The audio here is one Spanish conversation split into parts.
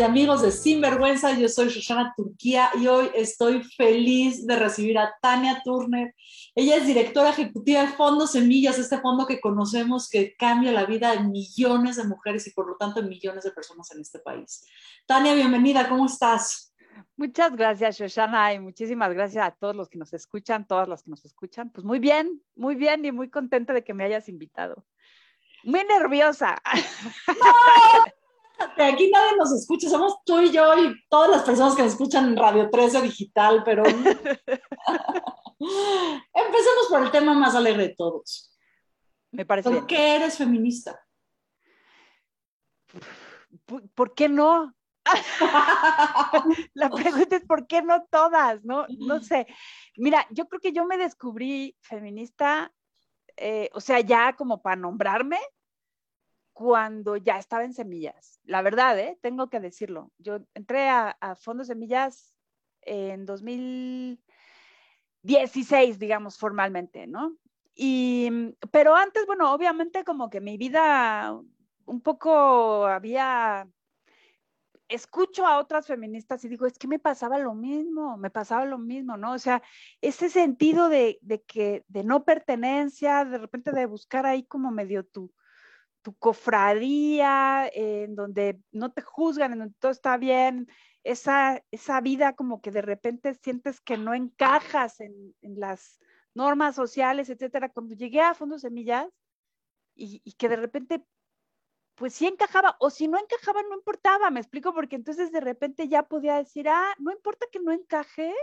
Y amigos de Sinvergüenza, yo soy Shoshana Turquía y hoy estoy feliz de recibir a Tania Turner. Ella es directora ejecutiva de Fondo Semillas, este fondo que conocemos que cambia la vida de millones de mujeres y por lo tanto de millones de personas en este país. Tania, bienvenida, ¿cómo estás? Muchas gracias, Shoshana, y muchísimas gracias a todos los que nos escuchan, todas las que nos escuchan. Pues muy bien, muy bien y muy contenta de que me hayas invitado. Muy nerviosa. Aquí nadie nos escucha, somos tú y yo y todas las personas que nos escuchan en Radio 13 Digital, pero empecemos por el tema más alegre de todos. Me parece. ¿Por qué eres feminista? ¿Por, qué no? La pregunta es ¿por qué no todas? No, no sé. Mira, yo creo que yo me descubrí feminista, eh, o sea, ya como para nombrarme, cuando ya estaba en semillas. La verdad, ¿eh? tengo que decirlo. Yo entré a, a Fondo Semillas en 2016, digamos, formalmente, ¿no? Y, pero antes, bueno, obviamente como que mi vida un poco había escucho a otras feministas y digo, es que me pasaba lo mismo, me pasaba lo mismo, ¿no? O sea, ese sentido de, de que, de no pertenencia, de repente de buscar ahí como medio tu, tu cofradía, en donde no te juzgan, en donde todo está bien, esa, esa vida como que de repente sientes que no encajas en, las normas sociales, etcétera. Cuando llegué a Fondo Semillas y, y, que de repente, pues sí encajaba, o si no encajaba, no importaba, me explico, porque entonces de repente ya podía decir, ah, no importa que no encaje,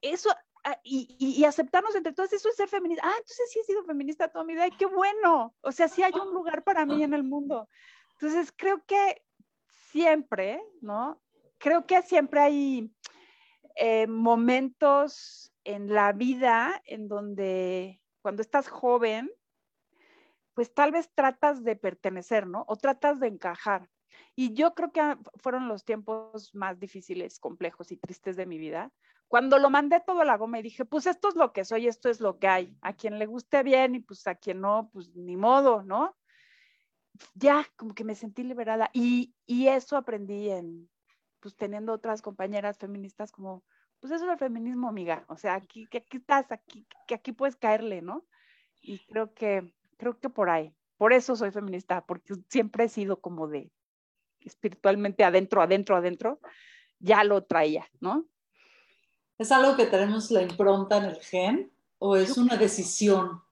eso Ah, y, aceptarnos entre todas, eso es ser feminista. Ah, entonces sí he sido feminista toda mi vida, y qué bueno. O sea, sí hay un lugar para mí en el mundo. Entonces, creo que siempre, ¿no? Creo que siempre hay eh, momentos en la vida en donde cuando estás joven, pues tal vez tratas de pertenecer, ¿no? O tratas de encajar. Y yo creo que fueron los tiempos más difíciles, complejos y tristes de mi vida, cuando lo mandé todo a la goma y dije, pues esto es lo que soy, esto es lo que hay. A quien le guste bien y pues a quien no, pues ni modo, ¿no? Ya como que me sentí liberada y, y eso aprendí en, pues teniendo otras compañeras feministas como, pues eso es el feminismo, amiga. O sea, aquí, que aquí estás, aquí, que aquí puedes caerle, ¿no? Y creo que, creo que por ahí. Por eso soy feminista, porque siempre he sido como de espiritualmente adentro, adentro, adentro, ya lo traía, ¿no? ¿Es algo que tenemos la impronta en el gen o es una decisión?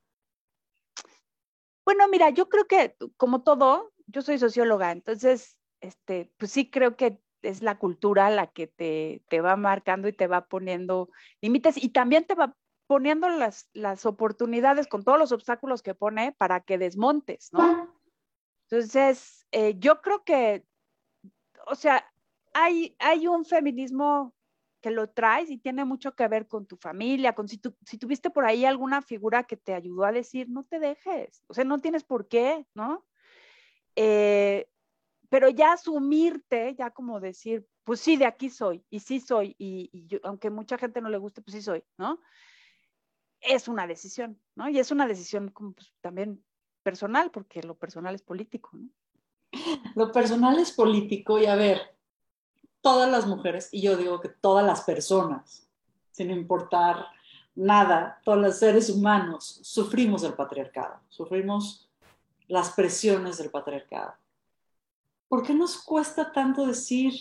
Bueno, mira, yo creo que como todo, yo soy socióloga, entonces, este, pues sí creo que es la cultura la que te, te va marcando y te va poniendo límites y también te va poniendo las, las oportunidades con todos los obstáculos que pone para que desmontes, ¿no? Entonces, eh, yo creo que, o sea, hay, hay un feminismo que lo traes y tiene mucho que ver con tu familia, con si, si tuviste por ahí alguna figura que te ayudó a decir, no te dejes, o sea, no tienes por qué, ¿no? Eh, pero ya asumirte, ya como decir, pues sí, de aquí soy, y sí soy, y, yo, aunque mucha gente no le guste, pues sí soy, ¿no? Es una decisión, ¿no? Y es una decisión pues, también personal, porque lo personal es político, ¿no? Lo personal es político, y a ver, todas las mujeres, y yo digo que todas las personas, sin importar nada, todos los seres humanos, sufrimos el patriarcado, sufrimos las presiones del patriarcado. ¿Por qué nos cuesta tanto decir,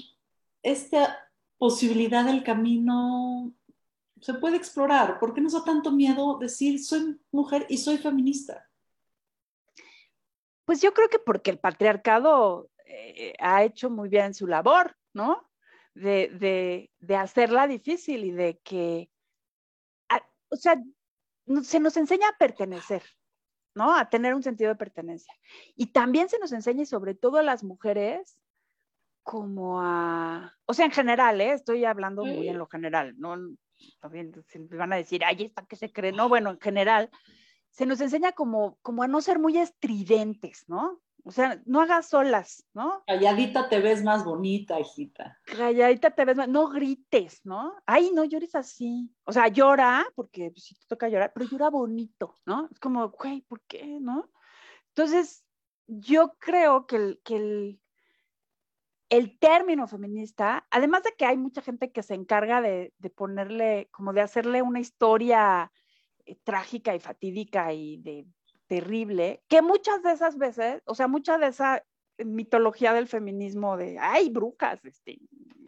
esta posibilidad del camino se puede explorar? ¿Por qué nos da tanto miedo decir, soy mujer y soy feminista? Pues yo creo que porque el patriarcado eh, ha hecho muy bien su labor, ¿no? De, hacerla difícil y de que, o sea, se nos enseña a pertenecer, ¿no? A tener un sentido de pertenencia. Y también se nos enseña, y sobre todo a las mujeres, como a, o sea, en general, ¿eh? estoy hablando muy en lo general, ¿no? También van a decir, ay, ¿esta que se cree? No, bueno, en general, se nos enseña como, como a no ser muy estridentes, ¿no? O sea, no hagas solas, ¿no? Calladita te ves más bonita, hijita. Calladita te ves más, no grites, ¿no? Ay, no llores así. O sea, llora, porque si te toca llorar, pero llora bonito, ¿no? Es como, güey, ¿por qué, no? Entonces, yo creo que el, que el, el término feminista, además de que hay mucha gente que se encarga de, ponerle, como de hacerle una historia eh, trágica y fatídica y de terrible, que muchas de esas veces, o sea, mucha de esa mitología del feminismo de, ay, brujas, este,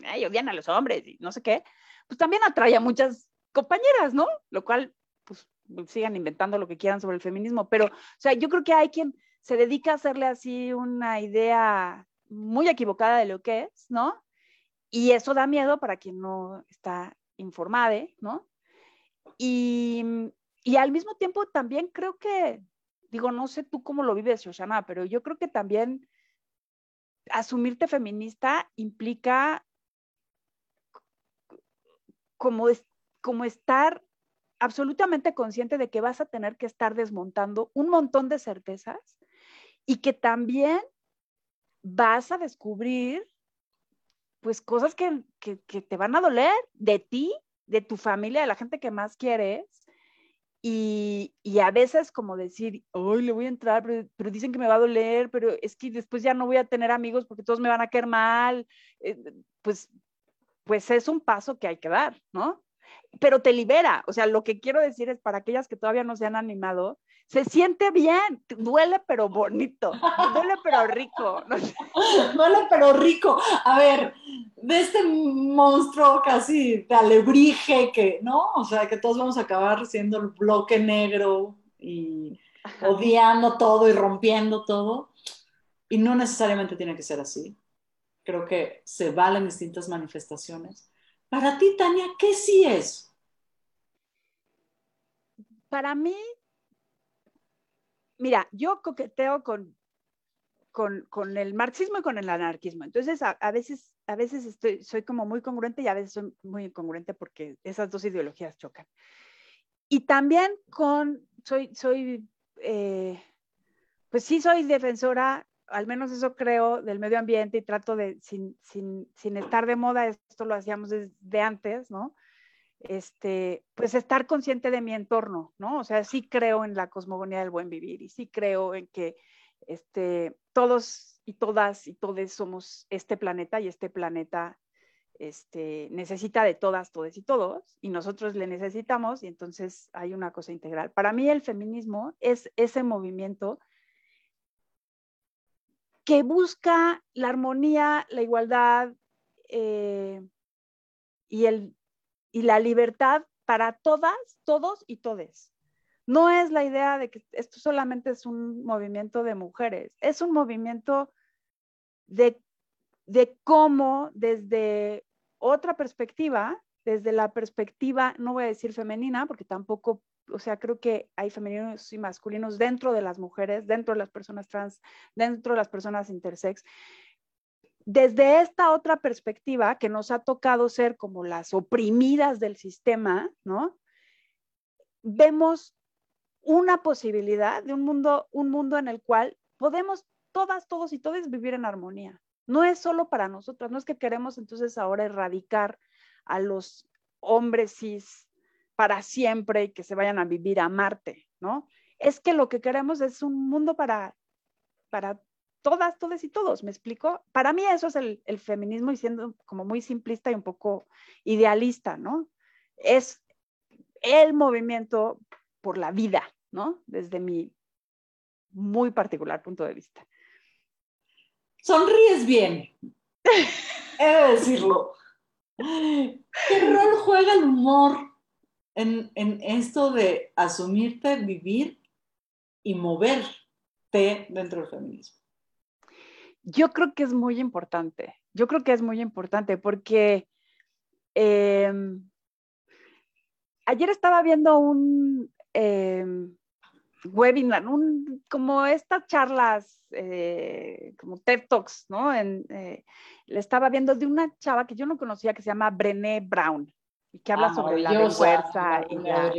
ay, odian a los hombres y no sé qué, pues también atrae a muchas compañeras, ¿no? Lo cual, pues, sigan inventando lo que quieran sobre el feminismo, pero, o sea, yo creo que hay quien se dedica a hacerle así una idea muy equivocada de lo que es, ¿no? Y eso da miedo para quien no está informado, ¿no? Y, y al mismo tiempo también creo que, digo, no sé tú cómo lo vives, Shoshana, pero yo creo que también asumirte feminista implica como, como estar absolutamente consciente de que vas a tener que estar desmontando un montón de certezas y que también vas a descubrir pues cosas que, te van a doler de ti, de tu familia, de la gente que más quieres. Y, a veces como decir, hoy le voy a entrar, pero, dicen que me va a doler, pero es que después ya no voy a tener amigos porque todos me van a querer mal. Eh, pues, pues es un paso que hay que dar, ¿no? Pero te libera. O sea, lo que quiero decir es para aquellas que todavía no se han animado, se siente bien, duele pero bonito, duele pero rico. Duele pero rico. A ver, de este monstruo casi de alebrije que, ¿no? O sea, que todos vamos a acabar siendo el bloque negro y odiando todo y rompiendo todo. Y no necesariamente tiene que ser así. Creo que se valen distintas manifestaciones. Para ti, Tania, ¿qué sí es? Para mí, mira, yo coqueteo con, con, el marxismo y con el anarquismo. Entonces, a, veces, a veces estoy, soy como muy congruente y a veces soy muy incongruente porque esas dos ideologías chocan. Y también con, soy, soy, eh, pues sí soy defensora, al menos eso creo, del medio ambiente y trato de, sin, sin, sin estar de moda, esto lo hacíamos desde antes, ¿no? este, pues estar consciente de mi entorno, ¿no? O sea, sí creo en la cosmogonía del buen vivir y sí creo en que este, todos y todas y todos somos este planeta y este planeta este, necesita de todas, todos y todos, y nosotros le necesitamos, y entonces hay una cosa integral. Para mí el feminismo es ese movimiento que busca la armonía, la igualdad eh, y el y la libertad para todas, todos y todes. No es la idea de que esto solamente es un movimiento de mujeres, es un movimiento de, de cómo desde otra perspectiva, desde la perspectiva, no voy a decir femenina, porque tampoco, o sea, creo que hay femeninos y masculinos dentro de las mujeres, dentro de las personas trans, dentro de las personas intersex, desde esta otra perspectiva que nos ha tocado ser como las oprimidas del sistema, ¿no? Vemos una posibilidad de un mundo, un mundo en el cual podemos todas, todos y todas vivir en armonía. No es solo para nosotras, no es que queremos entonces ahora erradicar a los hombres cis para siempre y que se vayan a vivir a Marte, ¿no? Es que lo que queremos es un mundo para, para todas, todas y todos, ¿me explico? Para mí eso es el, feminismo y siendo como muy simplista y un poco idealista, ¿no? Es el movimiento por la vida, ¿no? Desde mi muy particular punto de vista. Sonríes bien, he de decirlo. ¿Qué rol juega el humor en, en esto de asumirte, vivir y moverte dentro del feminismo? Yo creo que es muy importante, yo creo que es muy importante porque em, ayer estaba viendo un em, webinar, como estas charlas, eh, como TED Talks, ¿no? Eh, le estaba viendo de una chava que yo no conocía que se llama Brené Brown y que habla ah, sobre la fuerza y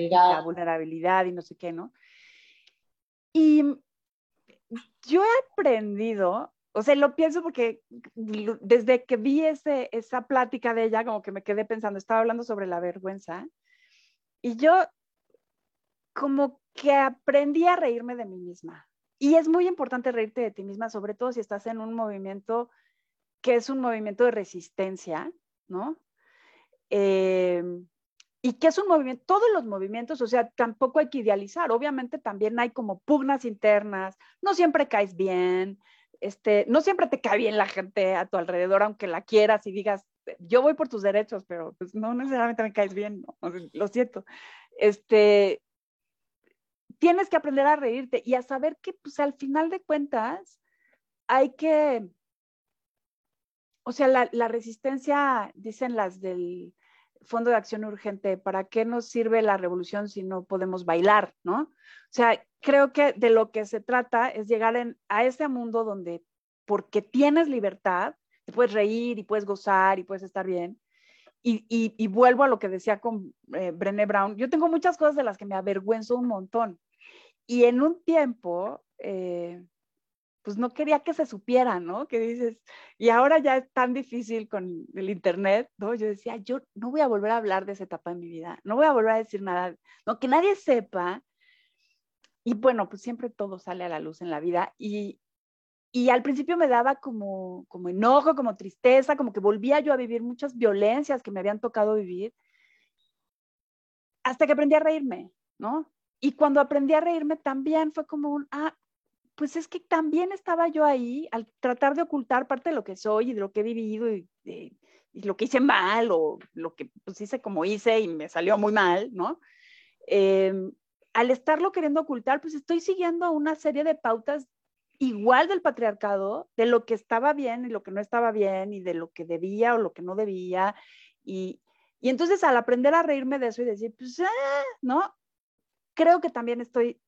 la, vulnerabilidad y no sé qué, ¿no? Y yo he aprendido o sea, lo pienso porque desde que vi ese, esa plática de ella, como que me quedé pensando, estaba hablando sobre la vergüenza, y yo como que aprendí a reírme de mí misma. Y es muy importante reírte de ti misma, sobre todo si estás en un movimiento que es un movimiento de resistencia, ¿no? Eh, y que es un movimiento, todos los movimientos, o sea, tampoco hay que idealizar, obviamente también hay como pugnas internas, no siempre caes bien, este, no siempre te cae bien la gente a tu alrededor, aunque la quieras y digas, yo voy por tus derechos, pero pues no necesariamente me caes bien, lo siento. Este, tienes que aprender a reírte y a saber que pues al final de cuentas hay que, o sea, la, resistencia, dicen las del Fondo de Acción Urgente, ¿para qué nos sirve la revolución si no podemos bailar, no? O sea, creo que de lo que se trata es llegar a ese mundo donde, porque tienes libertad, puedes reír y puedes gozar y puedes estar bien. Y, vuelvo a lo que decía con eh, Brené Brown, yo tengo muchas cosas de las que me avergüenzo un montón. Y en un tiempo, eh, pues no quería que se supiera, ¿no? Que dices, y ahora ya es tan difícil con el Internet, ¿no? Yo decía, yo no voy a volver a hablar de esa etapa de mi vida, no voy a volver a decir nada, no, que nadie sepa. Y bueno, pues siempre todo sale a la luz en la vida y, y al principio me daba como, como enojo, como tristeza, como que volvía yo a vivir muchas violencias que me habían tocado vivir, hasta que aprendí a reírme, ¿no? Y cuando aprendí a reírme también fue como un, ah, pues es que también estaba yo ahí al tratar de ocultar parte de lo que soy y de lo que he vivido y, lo que hice mal o lo que pues hice como hice y me salió muy mal, ¿no? Em, al estarlo queriendo ocultar, pues estoy siguiendo una serie de pautas igual del patriarcado, de lo que estaba bien y lo que no estaba bien y de lo que debía o lo que no debía. Y, y entonces al aprender a reírme de eso y decir, pues, ah", ¿no? Creo que también estoy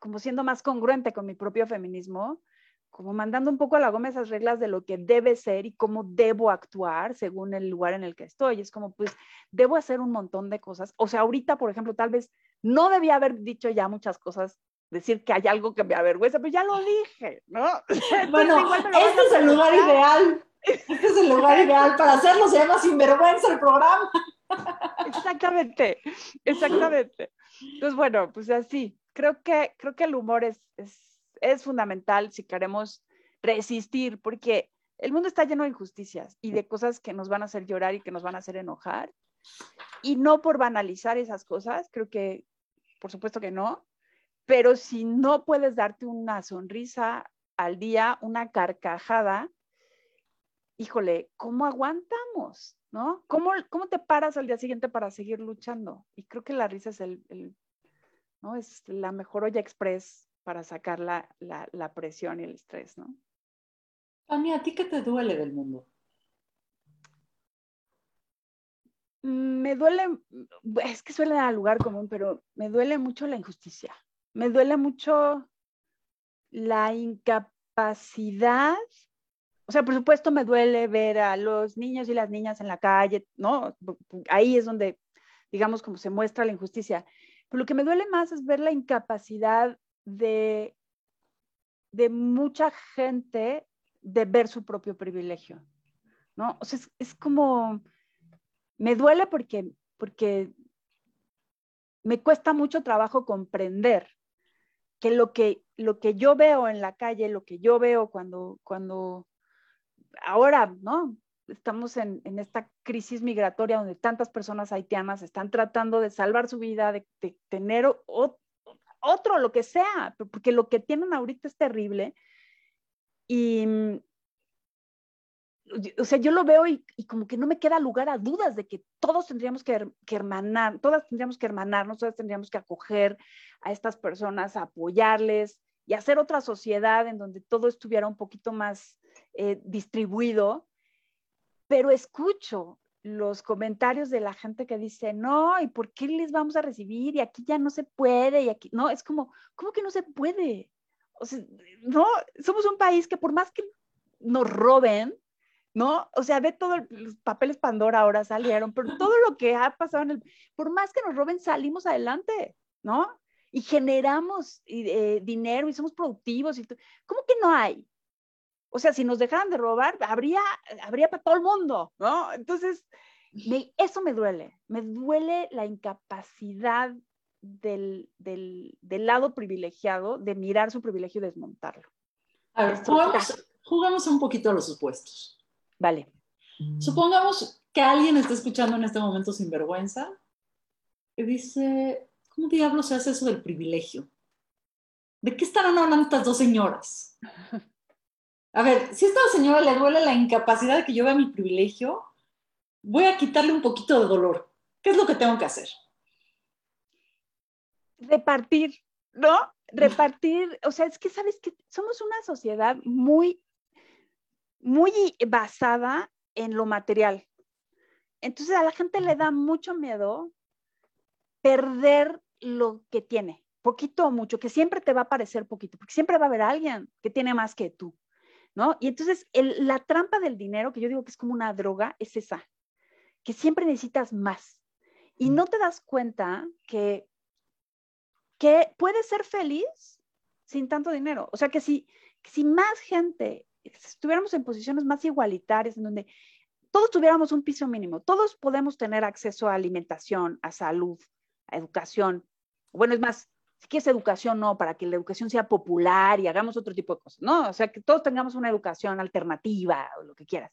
como siendo más congruente con mi propio feminismo, como mandando un poco a la goma esas reglas de lo que debe ser y cómo debo actuar según el lugar en el que estoy. Es como, pues, debo hacer un montón de cosas. O sea, ahorita, por ejemplo, tal vez no debía haber dicho ya muchas cosas, decir que hay algo que me avergüenza, pero ya lo dije, ¿no? bueno, este es el lugar ideal. Este es el lugar ideal para hacerlo, se llama Sinvergüenza el programa. Exactamente, exactamente. Entonces, bueno, pues así, creo que, creo que el humor es, es, fundamental si queremos resistir, porque el mundo está lleno de injusticias y de cosas que nos van a hacer llorar y que nos van a hacer enojar. Y no por banalizar esas cosas, creo que, por supuesto que no, pero si no puedes darte una sonrisa al día, una carcajada, híjole, ¿cómo aguantamos? ¿No? ¿Cómo, ¿Cómo te paras al día siguiente para seguir luchando? Y creo que la risa es el, ¿no? Es la mejor olla express para sacar la, la, presión y el estrés, ¿no? Tania, ¿a ti qué te duele del mundo? Mm, me duele, es que suele dar lugar común, pero me duele mucho la injusticia. Me duele mucho la incapacidad. O sea, por supuesto me duele ver a los niños y las niñas en la calle, ¿no? Ahí es donde, digamos, como se muestra la injusticia. Pero lo que me duele más es ver la incapacidad de, de mucha gente de ver su propio privilegio, ¿no? O sea, es, como, me duele porque, porque me cuesta mucho trabajo comprender que lo que, lo que yo veo en la calle, lo que yo veo cuando, cuando ahora, ¿no? estamos en, esta crisis migratoria donde tantas personas haitianas están tratando de salvar su vida, de, tener otro, lo que sea, porque lo que tienen ahorita es terrible. Y, o sea, yo lo veo y, como que no me queda lugar a dudas de que todos tendríamos que, que, hermanar, todas tendríamos que hermanarnos, todas tendríamos que acoger a estas personas, apoyarles y hacer otra sociedad en donde todo estuviera un poquito más eh, distribuido pero escucho los comentarios de la gente que dice, no, ¿y por qué les vamos a recibir? Y aquí ya no se puede, y aquí, no, es como, ¿cómo que no se puede? O sea, no, somos un país que por más que nos roben, ¿no? O sea, ve todos los papeles Pandora ahora salieron, pero todo lo que ha pasado en el, por más que nos roben, salimos adelante, ¿no? Y generamos eh, dinero y somos productivos. Y ¿Cómo que no hay? O sea, si nos dejaran de robar, habría, habría para todo el mundo, ¿no? Entonces, eso me duele, me duele la incapacidad del, lado privilegiado de mirar su privilegio y desmontarlo. A ver, jugamos, un poquito a los supuestos. Vale. Supongamos que alguien está escuchando en este momento sin vergüenza y dice, ¿cómo diablos se hace eso del privilegio? ¿De qué estarán hablando estas dos señoras? A ver, si a esta señora le duele la incapacidad de que yo vea mi privilegio, voy a quitarle un poquito de dolor. ¿Qué es lo que tengo que hacer? Repartir, ¿no? Repartir, o sea, es que sabes que somos una sociedad muy, muy basada en lo material. Entonces a la gente le da mucho miedo perder lo que tiene, poquito o mucho, que siempre te va a parecer poquito, porque siempre va a haber alguien que tiene más que tú, ¿no? Y entonces la trampa del dinero, que yo digo que es como una droga, es esa, que siempre necesitas más. Y no te das cuenta que, que puedes ser feliz sin tanto dinero. O sea, que si, si más gente estuviéramos en posiciones más igualitarias, en donde todos tuviéramos un piso mínimo, todos podemos tener acceso a alimentación, a salud, a educación. Bueno, es más, si quieres educación, no, para que la educación sea popular y hagamos otro tipo de cosas, ¿no? O sea, que todos tengamos una educación alternativa o lo que quieras.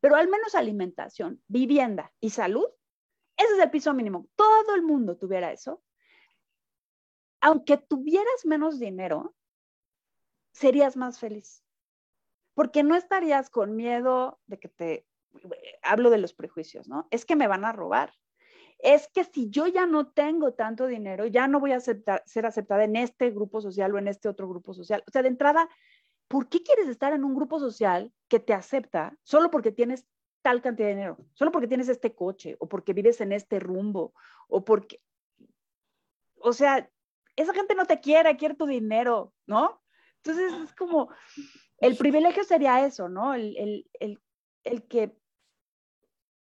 Pero al menos alimentación, vivienda y salud, ese es el piso mínimo. Todo el mundo tuviera eso. Aunque tuvieras menos dinero, serías más feliz. Porque no estarías con miedo de que te, hablo de los prejuicios, ¿no? Es que me van a robar es que si yo ya no tengo tanto dinero, ya no voy a ser aceptada en este grupo social o en este otro grupo social. O sea, de entrada, ¿por qué quieres estar en un grupo social que te acepta solo porque tienes tal cantidad de dinero? Solo porque tienes este coche o porque vives en este rumbo o porque... O sea, esa gente no te quiere, quiere tu dinero, ¿no? Entonces es como, el privilegio sería eso, ¿no? el, el que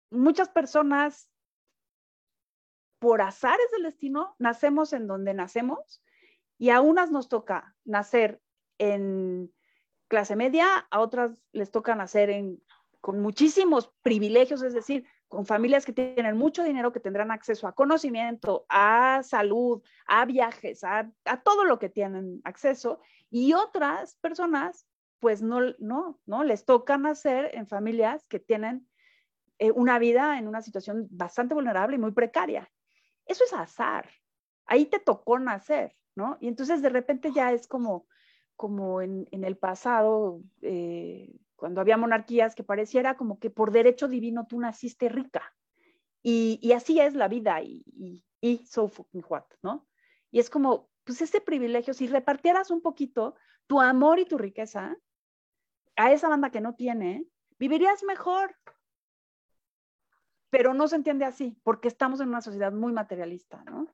muchas personas por azares del destino, nacemos en donde nacemos y a unas nos toca nacer en clase media, a otras les toca nacer en, con muchísimos privilegios, es decir, con familias que tienen mucho dinero, que tendrán acceso a conocimiento, a salud, a viajes, a, todo lo que tienen acceso, y otras personas, pues no, no, no, les toca nacer en familias que tienen eh, una vida en una situación bastante vulnerable y muy precaria eso es azar. Ahí te tocó nacer, ¿no? Y entonces de repente ya es como, como en, el pasado, eh, cuando había monarquías, que pareciera como que por derecho divino tú naciste rica. Y, así es la vida y, y, y so fucking what, ¿no? Y es como, pues ese privilegio, si repartieras un poquito tu amor y tu riqueza a esa banda que no tiene, vivirías mejor, pero no se entiende así, porque estamos en una sociedad muy materialista, ¿no?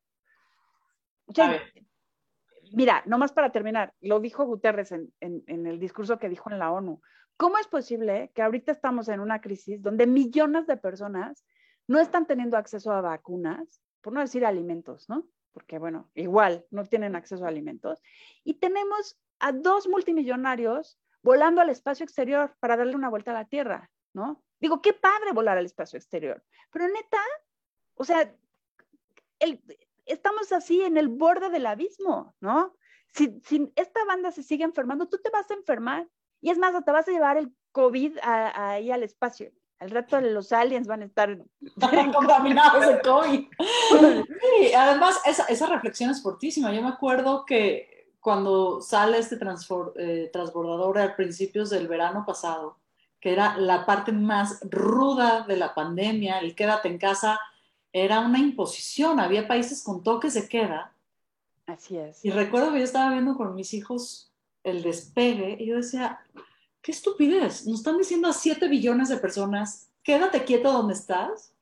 mira, nomás para terminar, lo dijo Guterres en, el discurso que dijo en la ONU. ¿Cómo es posible que ahorita estamos en una crisis donde millones de personas no están teniendo acceso a vacunas, por no decir alimentos, ¿no? Porque, bueno, igual no tienen acceso a alimentos. Y tenemos a dos multimillonarios volando al espacio exterior para darle una vuelta a la Tierra, ¿no? Digo, qué padre volar al espacio exterior, pero neta, o sea, estamos así en el borde del abismo, ¿no? Si, esta banda se sigue enfermando, tú te vas a enfermar. Y es más, te vas a llevar el COVID ahí al espacio. Al rato los aliens van a estar contaminados de COVID. Sí, además, esa, esa, reflexión es fortísima. Yo me acuerdo que cuando sale este eh, transbordador a principios del verano pasado, que era la parte más ruda de la pandemia, el quédate en casa, era una imposición. Había países con toques de queda. Así es. Y recuerdo que yo estaba viendo con mis hijos el despegue y yo decía, qué estupidez. Nos están diciendo a 7 billones de personas, quédate quieto donde estás.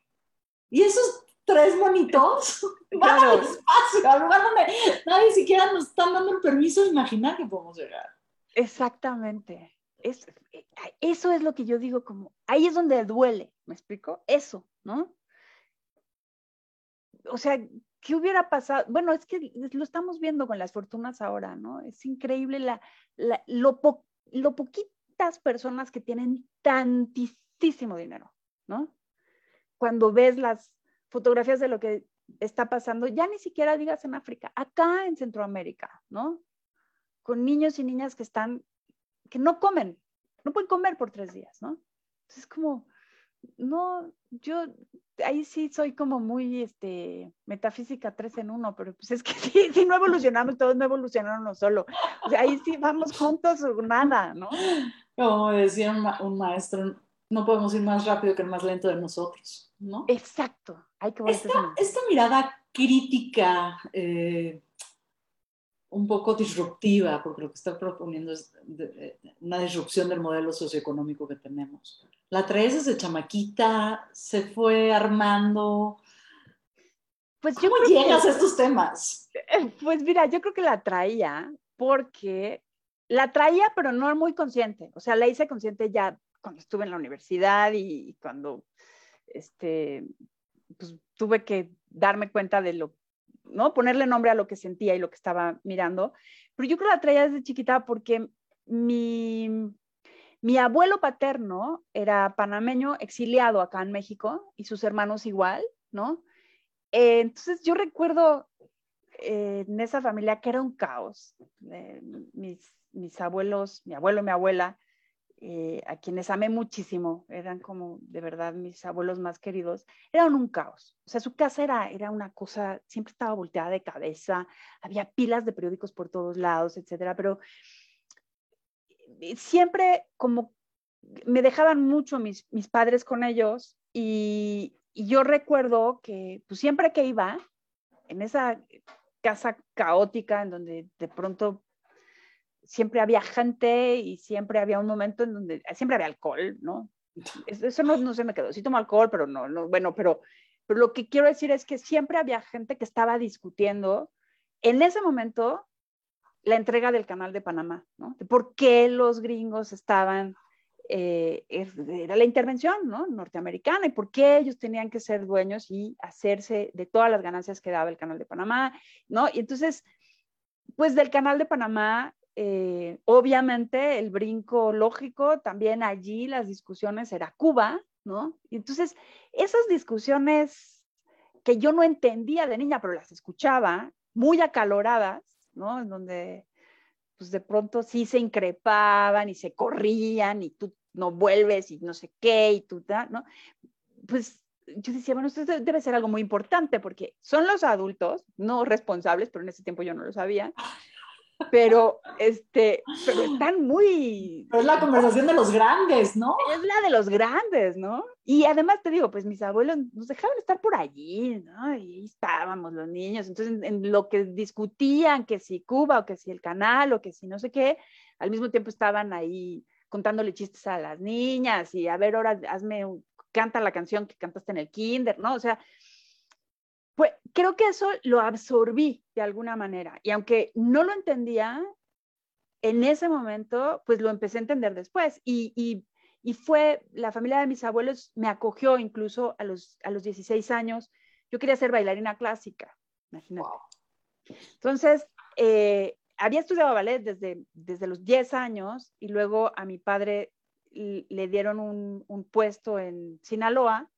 Y esos tres monitos van al espacio, al lugar donde nadie siquiera nos están dando el permiso de imaginar que podemos llegar. Exactamente es, eh, eso es lo que yo digo como, ahí es donde duele, ¿me explico? Eso, ¿no? O sea, ¿qué hubiera pasado? Bueno, es que lo estamos viendo con las fortunas ahora, ¿no? Es increíble la, lo, lo poquitas personas que tienen tantísimo dinero, ¿no? Cuando ves las fotografías de lo que está pasando, ya ni siquiera digas en África, acá en Centroamérica, ¿no? Con niños y niñas que están no comen, no pueden comer por tres días, ¿no? Entonces, como, no, yo ahí sí soy como muy este, metafísica tres en uno, pero pues es que sí, sí no evolucionamos, todos no evolucionaron uno solo. O sea, ahí sí vamos juntos o nada, ¿no? Como decía un, maestro, no podemos ir más rápido que el más lento de nosotros, ¿no? Exacto. Hay que esta, esta mirada crítica, eh, un poco disruptiva, porque lo que está proponiendo es una disrupción del modelo socioeconómico que tenemos la traes desde chamaquita, se fue armando. Pues ¿Cómo llegas a estos temas? Eh, pues mira, yo creo que la traía porque la traía, pero no muy consciente. O sea, la hice consciente ya cuando estuve en la universidad y cuando este, pues, tuve que darme cuenta de lo, ¿no? Ponerle nombre a lo que sentía y lo que estaba mirando. Pero yo creo que la traía desde chiquita porque mi, mi abuelo paterno era panameño, exiliado acá en México, y sus hermanos igual, ¿no? Eh, entonces yo recuerdo eh, en esa familia que era un caos. Eh, mis, mis, abuelos, mi abuelo y mi abuela, a quienes amé muchísimo, eran como de verdad mis abuelos más queridos, eran un caos. O sea, su casa era, era una cosa, siempre estaba volteada de cabeza, había pilas de periódicos por todos lados, etcétera, pero siempre como me dejaban mucho mis, mis padres con ellos y, yo recuerdo que pues, siempre que iba en esa casa caótica en donde de pronto siempre había gente y siempre había un momento en donde siempre había alcohol, ¿no? Eso no, no se me quedó. Sí tomo alcohol, pero no, no bueno, pero, pero lo que quiero decir es que siempre había gente que estaba discutiendo. En ese momento la entrega del canal de Panamá, ¿no? De por qué los gringos estaban, eh, era la intervención, ¿no? Norteamericana y por qué ellos tenían que ser dueños y hacerse de todas las ganancias que daba el canal de Panamá, ¿no? Y entonces, pues del canal de Panamá, eh, obviamente el brinco lógico, también allí las discusiones era Cuba, ¿no? Entonces, esas discusiones que yo no entendía de niña, pero las escuchaba, muy acaloradas, ¿no? En donde, pues de pronto sí se increpaban y se corrían y tú no vuelves y no sé qué y tú, ¿no? Pues yo decía, bueno, esto debe ser algo muy importante porque son los adultos, no responsables, pero en ese tiempo yo no lo sabía, pero, este, pero están muy... es la conversación de los grandes, ¿no? Es la de los grandes, ¿no? Y además te digo, pues mis abuelos nos dejaban estar por allí, ¿no? Y ahí estábamos los niños. Entonces, en, lo que discutían, que si Cuba o que si el canal o que si no sé qué, al mismo tiempo estaban ahí contándole chistes a las niñas y a ver, ahora hazme, canta la canción que cantaste en el kinder, ¿no? O sea, pues creo que eso lo absorbí de alguna manera. Y aunque no lo entendía, en ese momento, pues lo empecé a entender después. Y, fue, la familia de mis abuelos me acogió incluso a los, a los 16 años. Yo quería ser bailarina clásica, imagínate. Entonces, eh, había estudiado ballet desde, desde los 10 años y luego a mi padre le dieron un, un puesto en Sinaloa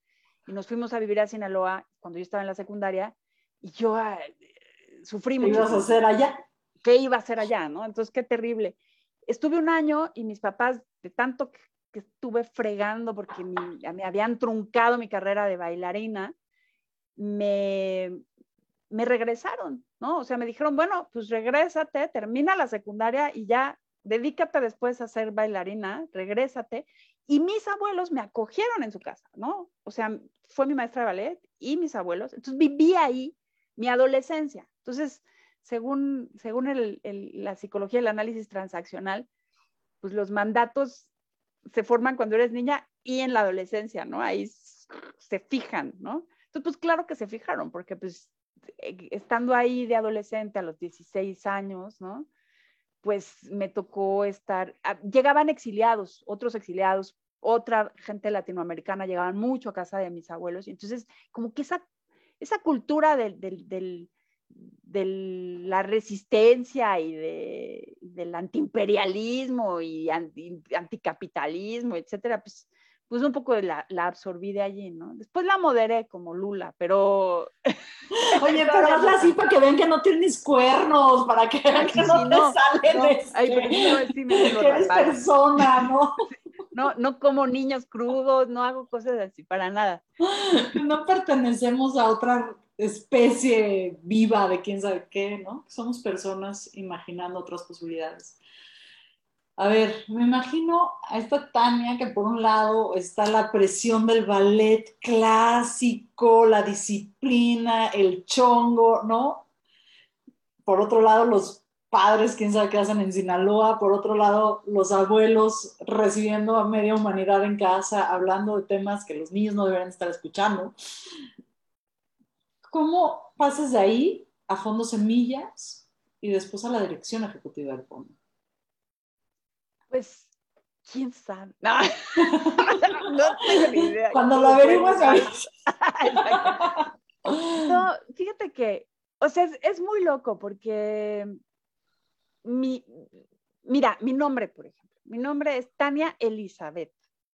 y nos fuimos a vivir a Sinaloa cuando yo estaba en la secundaria y yo ah, sufrí mucho. ¿Qué ibas a hacer allá? ¿Qué iba a hacer allá, no? Entonces, qué terrible. Estuve un año y mis papás, de tanto que, estuve fregando porque me habían truncado mi carrera de bailarina, me, me regresaron, ¿no? O sea, me dijeron, bueno, pues regrésate, termina la secundaria y ya dedícate después a ser bailarina, regrésate. Y mis abuelos me acogieron en su casa, ¿no? O sea, fue mi maestra de ballet y mis abuelos. Entonces viví ahí mi adolescencia. Entonces, según, según la psicología del análisis transaccional, pues los mandatos se forman cuando eres niña y en la adolescencia, ¿no? Ahí se fijan, ¿no? Entonces, pues claro que se fijaron, porque pues eh, estando ahí de adolescente a los 16 años, ¿no? Pues me tocó estar, ah, llegaban exiliados, otros exiliados, otra gente latinoamericana, llegaban mucho a casa de mis abuelos, y entonces como que esa, esa cultura del, del, de la resistencia y de, del antiimperialismo y anticapitalismo, etcétera, pues pues un poco la, la, absorbí de allí, ¿no? Después la moderé como Lula, pero... Oye, pero hazla así para que vean que no tienes cuernos, para que vean que no, te sale de Ay, pero no, sí me que eres persona, ¿no? no, no como niños crudos, no hago cosas así, para nada. No pertenecemos a otra especie viva de quién sabe qué, ¿no? Somos personas imaginando otras posibilidades. A ver, me imagino a esta Tania que por un lado está la presión del ballet clásico, la disciplina, el chongo, ¿no? Por otro lado, los padres, quién sabe qué hacen en Sinaloa, por otro lado, los abuelos recibiendo a media humanidad en casa, hablando de temas que los niños no deberían estar escuchando. ¿Cómo pasas de ahí a Fondo Semillas y después a la dirección ejecutiva del fondo? Pues, quién sabe. No, no tengo ni idea. Cuando lo averiguas, No, fíjate que, o sea, es, es muy loco porque mi, mira, mi nombre, por ejemplo, mi nombre es Tania Elizabeth,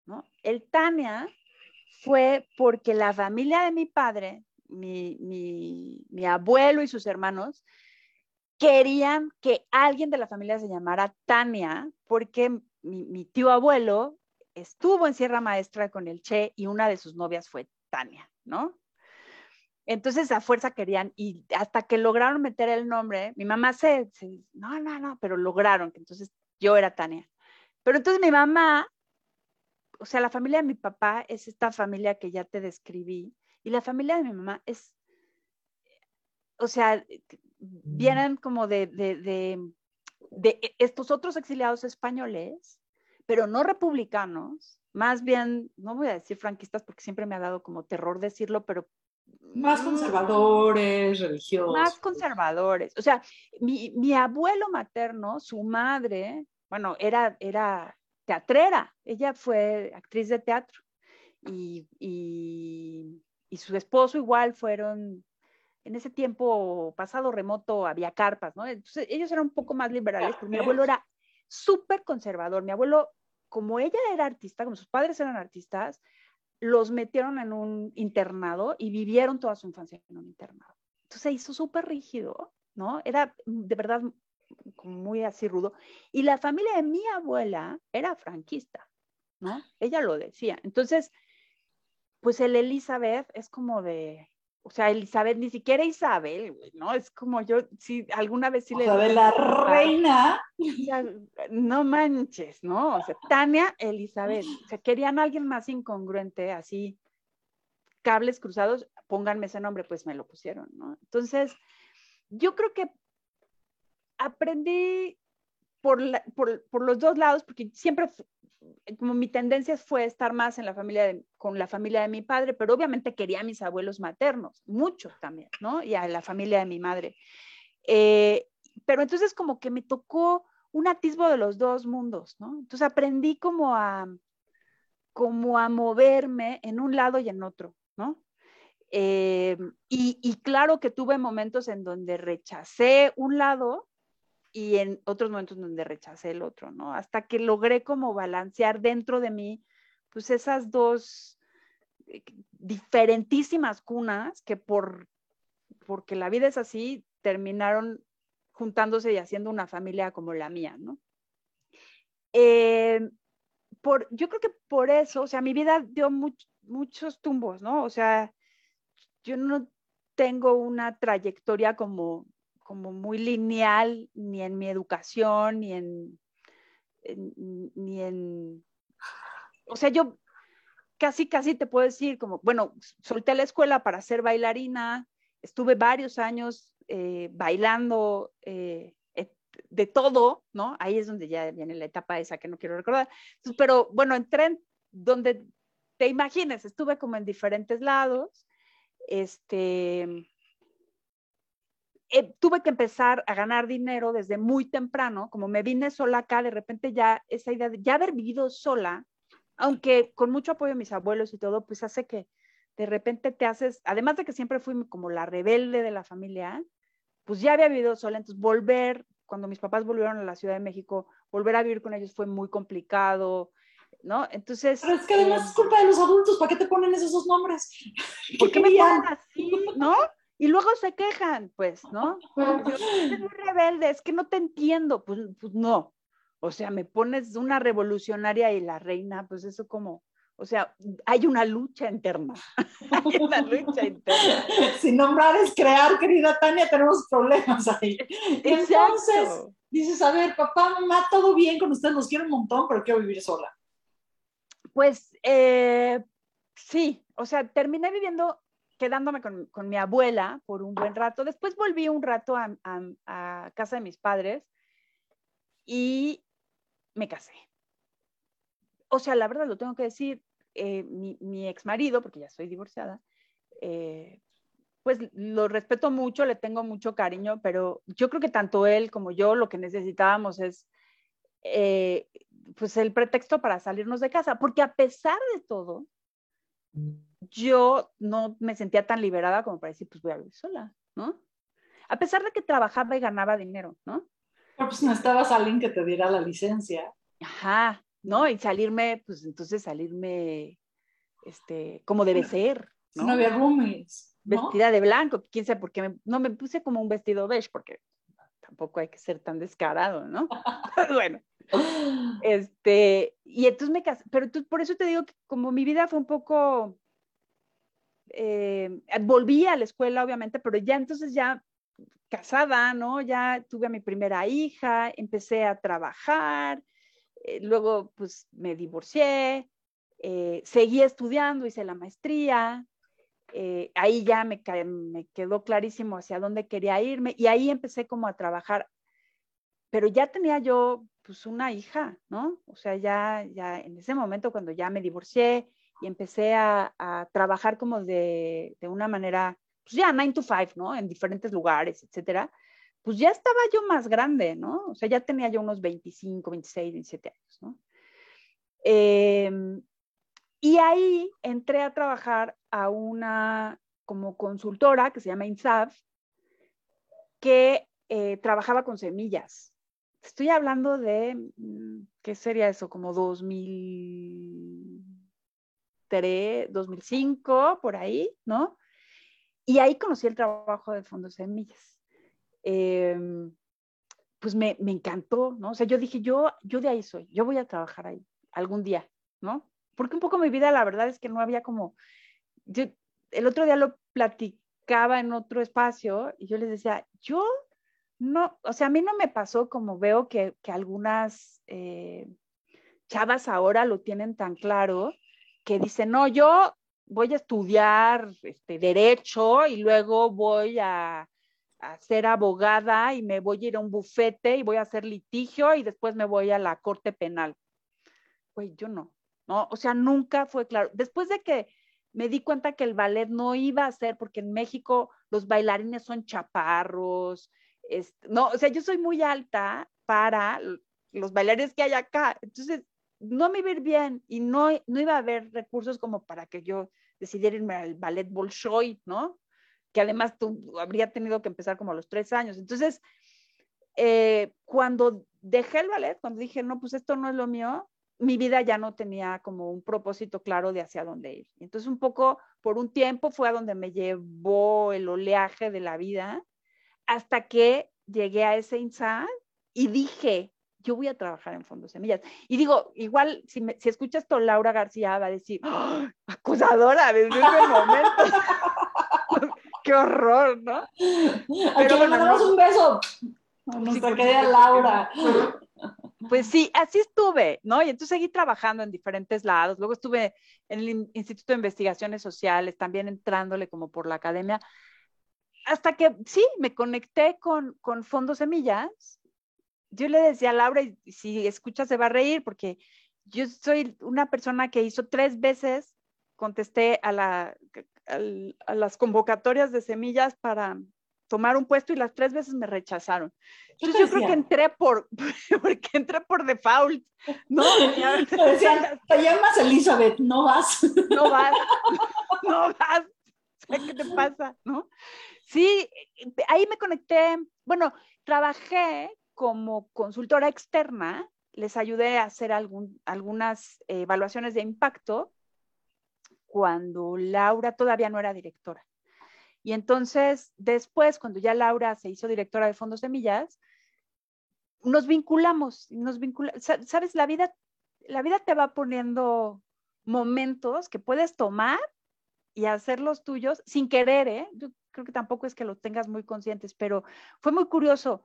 ¿no? El Tania fue porque la familia de mi padre, mi, mi, mi abuelo y sus hermanos, querían que alguien de la familia se llamara Tania, porque mi, tío abuelo estuvo en Sierra Maestra con el Che y una de sus novias fue Tania, ¿no? Entonces a fuerza querían y hasta que lograron meter el nombre, mi mamá se, no, no, no, pero lograron, que entonces yo era Tania. Pero entonces mi mamá, o sea, la familia de mi papá es esta familia que ya te describí y la familia de mi mamá es, o sea, vienen como de, de, de, de estos otros exiliados españoles, pero no republicanos, más bien, no voy a decir franquistas porque siempre me ha dado como terror decirlo, pero más conservadores, religiosos. Más conservadores. O sea, mi, mi, abuelo materno, su madre, bueno, era, era teatrera. Ella fue actriz de teatro. Y, y, y, su esposo igual fueron, en ese tiempo pasado remoto había carpas, ¿no? Entonces ellos eran un poco más liberales, pero mi abuelo era súper conservador. Mi abuelo, como ella era artista, como sus padres eran artistas, los metieron en un internado y vivieron toda su infancia en un internado. Entonces se hizo súper rígido, ¿no? Era de verdad muy así rudo. Y la familia de mi abuela era franquista, ¿no? Ella lo decía. Entonces, pues el Elizabeth es como de, o sea, Elizabeth, ni siquiera Isabel, ¿no? Es como yo, si alguna vez sí le... O de la reina. no manches, ¿no? O sea, Tania Elizabeth. O sea, querían a alguien más incongruente, así, cables cruzados, pónganme ese nombre, pues me lo pusieron, ¿no? Entonces, yo creo que aprendí por, por, por los dos lados, porque siempre como mi tendencia fue estar más en la familia con la familia de mi padre, pero obviamente quería a mis abuelos maternos, muchos también, ¿no? Y a la familia de mi madre. Eh, pero entonces como que me tocó un atisbo de los dos mundos, ¿no? Entonces aprendí como a, como a moverme en un lado y en otro, ¿no? Eh, y claro que tuve momentos en donde rechacé un lado y en otros momentos donde rechacé el otro, ¿no? Hasta que logré como balancear dentro de mí, pues esas dos eh, diferentísimas cunas que por, porque la vida es así, terminaron juntándose y haciendo una familia como la mía, ¿no? Eh, por, yo creo que por eso, o sea, mi vida dio muchos tumbos, ¿no? O sea, yo no tengo una trayectoria como como muy lineal ni en mi educación, ni en, ni en, o sea, yo casi, casi te puedo decir como, bueno, solté la escuela para ser bailarina, estuve varios años eh, bailando eh, de todo, ¿no? Ahí es donde ya viene la etapa esa que no quiero recordar. pero bueno, entré en donde te imagines, estuve como en diferentes lados, este, eh, tuve que empezar a ganar dinero desde muy temprano, como me vine sola acá, de repente ya esa idea de ya haber vivido sola, aunque con mucho apoyo de mis abuelos y todo, pues hace que de repente te haces, además de que siempre fui como la rebelde de la familia, pues ya había vivido sola, entonces volver, cuando mis papás volvieron a la Ciudad de México, volver a vivir con ellos fue muy complicado, ¿no? Entonces... Pero es que además es culpa de los adultos, ¿para qué te ponen esos dos nombres? ¿Por qué me ponen así, no? Y luego se quejan, pues, ¿no? Es muy rebelde, es que no te entiendo. Pues, pues no. O sea, me pones una revolucionaria y la reina, pues eso como, o sea, hay una lucha interna. hay una lucha interna. Sin nombrar es crear, querida Tania, tenemos problemas ahí. Entonces, dices, a ver, papá, mamá, todo bien con ustedes, los quiero un montón, pero quiero vivir sola. Pues eh, sí, o sea, terminé viviendo, quedándome con, mi abuela por un buen rato. Después volví un rato a casa de mis padres y me casé. O sea, la verdad lo tengo que decir, eh, mi, ex marido, porque ya soy divorciada, eh, pues lo respeto mucho, le tengo mucho cariño, pero yo creo que tanto él como yo lo que necesitábamos es eh, pues el pretexto para salirnos de casa, porque a pesar de todo, yo no me sentía tan liberada como para decir, pues voy a vivir sola, ¿no? A pesar de que trabajaba y ganaba dinero, ¿no? Pero pues necesitabas a alguien que te diera la licencia. Ajá, ¿no? Y salirme, pues entonces salirme, este, como debe ser. ¿no? no había roomies. Vestida de blanco, quién sabe por qué, no me puse como un vestido beige, porque tampoco hay que ser tan descarado, ¿no? bueno, este, y entonces me casé, pero por eso te digo que como mi vida fue un poco, eh, volví a la escuela, obviamente, pero ya entonces ya casada, ¿no? Ya tuve a mi primera hija, empecé a trabajar, eh, luego pues me divorcié, eh, seguí estudiando, hice la maestría, eh, ahí ya me, me, quedó clarísimo hacia dónde quería irme y ahí empecé como a trabajar, pero ya tenía yo pues una hija, ¿no? O sea, ya, ya en ese momento cuando ya me divorcié y empecé a, trabajar como de, de, una manera, pues ya 9 to 5, ¿no? En diferentes lugares, etcétera pues ya estaba yo más grande, ¿no? O sea, ya tenía yo unos 25, 26, 27 años, ¿no? Em, y ahí entré a trabajar a una como consultora que se llama INSAF, que eh, trabajaba con semillas. Estoy hablando de, mm, ¿qué sería eso? Como 2003, 2005, por ahí, ¿no? Y ahí conocí el trabajo de fondos semillas. Em, pues me, me, encantó, ¿no? O sea, yo dije, yo, yo de ahí soy, yo voy a trabajar ahí algún día, ¿no? Porque un poco mi vida, la verdad es que no había como, yo, el otro día lo platicaba en otro espacio y yo les decía, yo no, o sea, a mí no me pasó como veo que, que algunas eh, chavas ahora lo tienen tan claro, que dicen, no, yo voy a estudiar este, derecho y luego voy a a ser abogada y me voy a ir a un bufete y voy a hacer litigio y después me voy a la corte penal. Güey, yo no, ¿no? O sea, nunca fue claro. Después de que me di cuenta que el ballet no iba a ser, porque en México los bailarines son chaparros, no, o sea, yo soy muy alta para los bailarines que hay acá, entonces no me iba a ir bien y no, no iba a haber recursos como para que yo decidiera irme al ballet Bolshoi, ¿no? que además tú habría tenido que empezar como a los tres años. Entonces, eh, cuando dejé el ballet, cuando dije, no, pues esto no es lo mío, mi vida ya no tenía como un propósito claro de hacia dónde ir. Entonces, un poco, por un tiempo fue a donde me llevó el oleaje de la vida, hasta que llegué a ese INSA y dije, yo voy a trabajar en Fondos Semillas. Y digo, igual, si, si escuchas esto, Laura García va a decir, ¡Ah! acusadora desde ese momento. qué horror, ¿no? Pero le mandamos un beso a nuestra querida Laura. Pues sí, así estuve, ¿no? Y entonces seguí trabajando en diferentes lados. Luego estuve en el Instituto de Investigaciones Sociales, también entrándole como por la academia, hasta que sí, me conecté con, con Fondo Semillas. Yo le decía a Laura, y si escucha se va a reír, porque yo soy una persona que hizo tres veces, contesté a la a las convocatorias de semillas para tomar un puesto y las tres veces me rechazaron. Entonces yo creo que entré por, porque entré por default, ¿no? te llamas Elizabeth, no vas. No vas, no vas. ¿Qué te pasa? ¿No? Sí, ahí me conecté, bueno, trabajé como consultora externa, les ayudé a hacer algunas evaluaciones de impacto cuando Laura todavía no era directora. Y entonces, después, cuando ya Laura se hizo directora de Fondos Semillas, nos vinculamos, nos vinculamos, sabes, la vida, la vida te va poniendo momentos que puedes tomar y hacerlos tuyos sin querer, ¿eh? Yo creo que tampoco es que los tengas muy conscientes, pero fue muy curioso.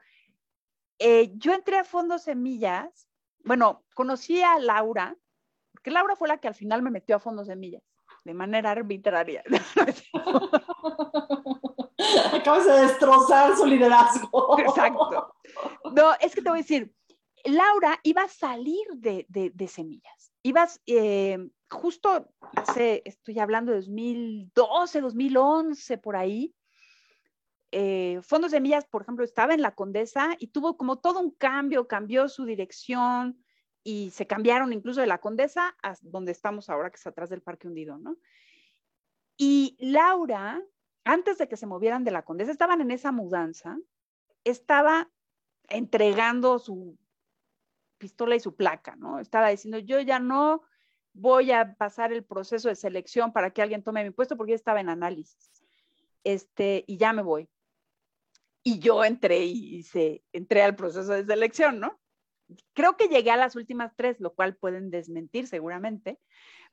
Eh, yo entré a Fondo Semillas, bueno, conocí a Laura, porque Laura fue la que al final me metió a Fondo Semillas, de manera arbitraria. Acabas de destrozar su liderazgo. Exacto. No, es que te voy a decir, Laura iba a salir de, de, semillas. Ibas, eh, justo hace, estoy hablando de 2012, 2011, por ahí. Eh, Fondos de Semillas, por ejemplo, estaba en la Condesa y tuvo como todo un cambio, cambió su dirección y se cambiaron incluso de la Condesa a donde estamos ahora, que es atrás del Parque Hundido, ¿no? Y Laura antes de que se movieran de la condesa, estaban en esa mudanza, estaba entregando su pistola y su placa, ¿no? Estaba diciendo, yo ya no voy a pasar el proceso de selección para que alguien tome mi puesto porque estaba en análisis. Este, y ya me voy. Y yo entré y hice, entré al proceso de selección, ¿no? Creo que llegué a las últimas tres, lo cual pueden desmentir seguramente,